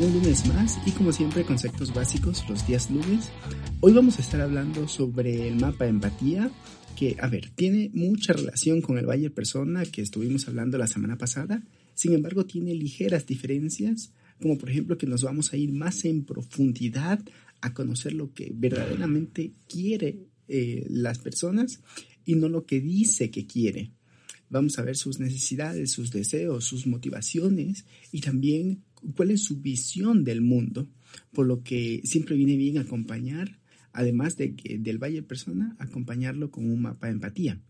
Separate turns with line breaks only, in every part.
un lunes más y como siempre conceptos básicos los días lunes. Hoy vamos a estar hablando sobre el mapa de empatía que, a ver, tiene mucha relación con el Bayer Persona que estuvimos hablando la semana pasada, sin embargo tiene ligeras diferencias, como por ejemplo que nos vamos a ir más en profundidad a conocer lo que verdaderamente quiere eh, las personas y no lo que dice que quiere. Vamos a ver sus necesidades, sus deseos, sus motivaciones y también cuál es su visión del mundo, por lo que siempre viene bien acompañar, además de que del Valle Persona, acompañarlo con un mapa de empatía.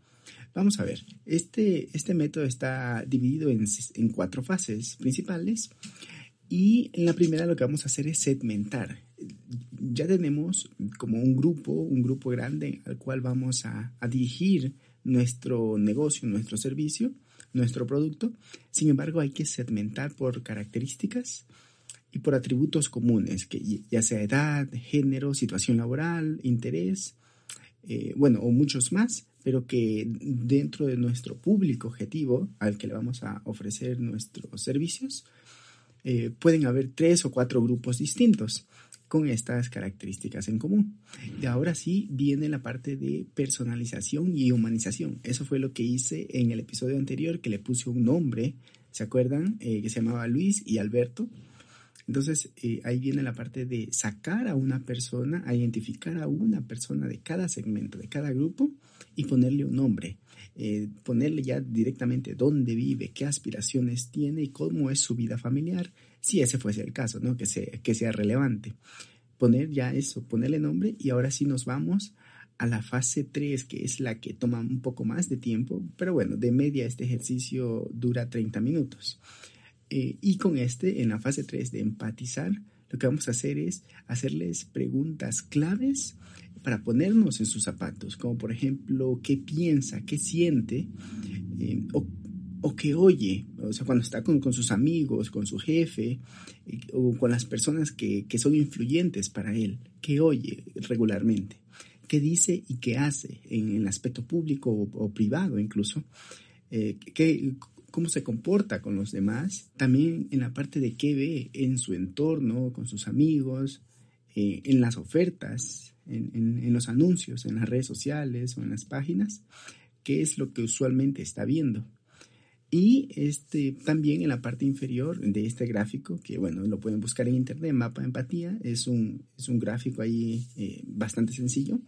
Vamos a ver, este, este método está dividido en, en cuatro fases principales y en la primera lo que vamos a hacer es segmentar. Ya tenemos como un grupo, un grupo grande al cual vamos a, a dirigir nuestro negocio, nuestro servicio nuestro producto. Sin embargo, hay que segmentar por características y por atributos comunes, que ya sea edad, género, situación laboral, interés, eh, bueno, o muchos más, pero que dentro de nuestro público objetivo al que le vamos a ofrecer nuestros servicios, eh, pueden haber tres o cuatro grupos distintos con estas características en común. Y ahora sí viene la parte de personalización y humanización. Eso fue lo que hice en el episodio anterior, que le puse un nombre, ¿se acuerdan? Eh, que se llamaba Luis y Alberto. Entonces eh, ahí viene la parte de sacar a una persona, identificar a una persona de cada segmento, de cada grupo y ponerle un nombre. Eh, ponerle ya directamente dónde vive, qué aspiraciones tiene y cómo es su vida familiar, si ese fuese el caso, ¿no? Que sea, que sea relevante. Poner ya eso, ponerle nombre y ahora sí nos vamos a la fase 3, que es la que toma un poco más de tiempo, pero bueno, de media este ejercicio dura 30 minutos. Eh, y con este, en la fase 3 de empatizar, lo que vamos a hacer es hacerles preguntas claves para ponernos en sus zapatos, como por ejemplo, qué piensa, qué siente eh, o o que oye, o sea, cuando está con, sus amigos, con su jefe, eh, o con las personas que, son influyentes para él, que oye regularmente, qué dice y qué hace en, el aspecto público o, privado incluso, eh, cómo se comporta con los demás, también en la parte de qué ve en su entorno, con sus amigos, eh, en las ofertas, en los anuncios, en las redes sociales o en las páginas, qué es lo que usualmente está viendo. Y este, también en la parte inferior de este gráfico, que bueno, lo pueden buscar en internet, mapa de empatía, es un, es un gráfico ahí eh, bastante sencillo.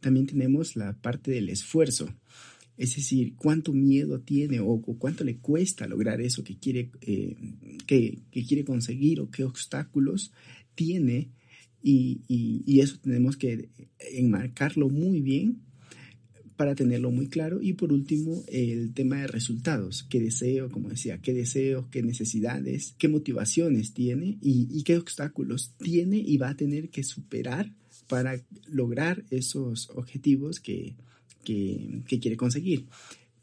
También tenemos la parte del esfuerzo, es decir, cuánto miedo tiene o, cuánto le cuesta lograr eso que quiere, eh, que, quiere conseguir o qué obstáculos tiene. Y eso tenemos que enmarcarlo muy bien para tenerlo muy claro. Y por último, el tema de resultados. ¿Qué deseo? Como decía, qué deseos, qué necesidades, qué motivaciones tiene y, qué obstáculos tiene y va a tener que superar para lograr esos objetivos que, que, que quiere conseguir.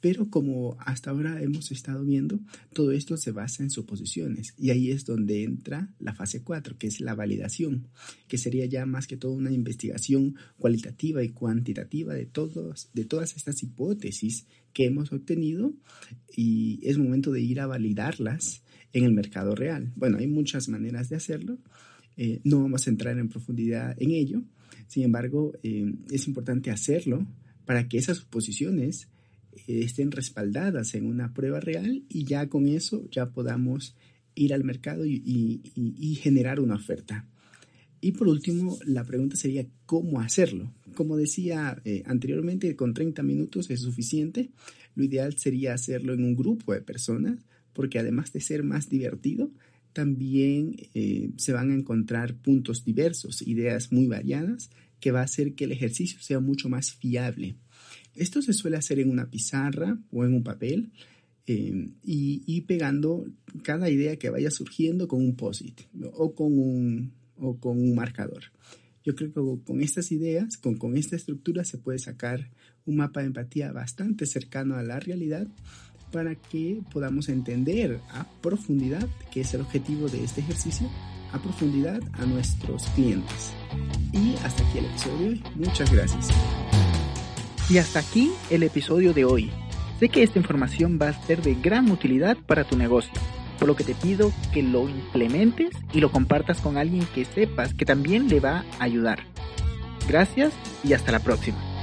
Pero como hasta ahora hemos estado viendo, todo esto se basa en suposiciones y ahí es donde entra la fase 4, que es la validación, que sería ya más que todo una investigación cualitativa y cuantitativa de, todos, de todas estas hipótesis que hemos obtenido y es momento de ir a validarlas en el mercado real. Bueno, hay muchas maneras de hacerlo, eh, no vamos a entrar en profundidad en ello, sin embargo, eh, es importante hacerlo para que esas suposiciones estén respaldadas en una prueba real y ya con eso ya podamos ir al mercado y, generar una oferta. Y por último, la pregunta sería cómo hacerlo. Como decía eh, anteriormente, con 30 minutos es suficiente. Lo ideal sería hacerlo en un grupo de personas, porque además de ser más divertido, también eh, se van a encontrar puntos diversos, ideas muy variadas, que va a hacer que el ejercicio sea mucho más fiable. Esto se suele hacer en una pizarra o en un papel eh, y, pegando cada idea que vaya surgiendo con un post-it o con un, o con un marcador. Yo creo que con estas ideas, con, con esta estructura, se puede sacar un mapa de empatía bastante cercano a la realidad para que podamos entender a profundidad, que es el objetivo de este ejercicio, a profundidad a nuestros clientes. Y hasta aquí el episodio. Muchas gracias.
Y hasta aquí el episodio de hoy. Sé que esta información va a ser de gran utilidad para tu negocio, por lo que te pido que lo implementes y lo compartas con alguien que sepas que también le va a ayudar. Gracias y hasta la próxima.